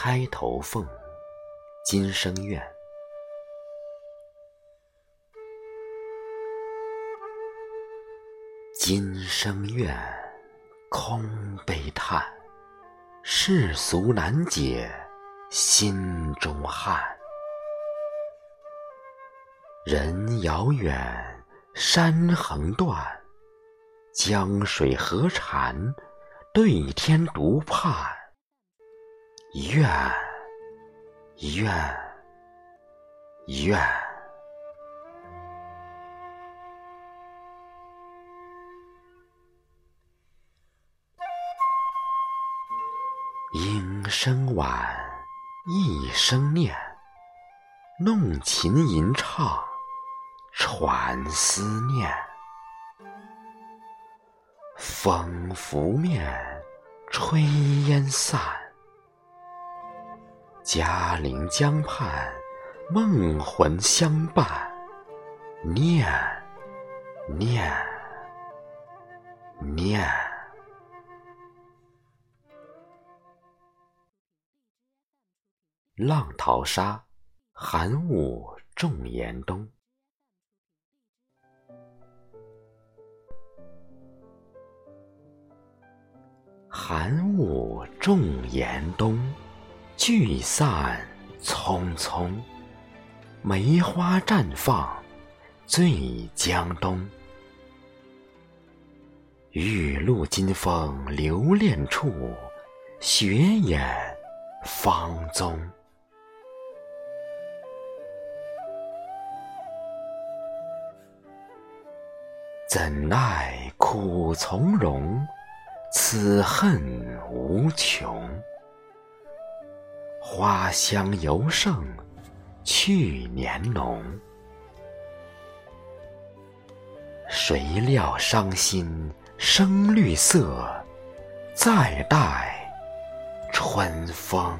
钗头凤，今生愿。今生愿，空悲叹，世俗难解心中汉。人遥远，山横断，江水河潺，对天独盼。怨，怨，怨。莺声晚，一声念，弄琴吟唱，传思念。风拂面，炊烟散。嘉陵江畔，梦魂相伴，念，念，念。浪淘沙，寒雾重严冬。寒雾重严冬。聚散匆匆，梅花绽放醉江东。玉露金风留恋处，雪掩芳踪。怎奈苦从容，此恨无穷。花香犹胜去年浓，谁料伤心生绿色，再待春风。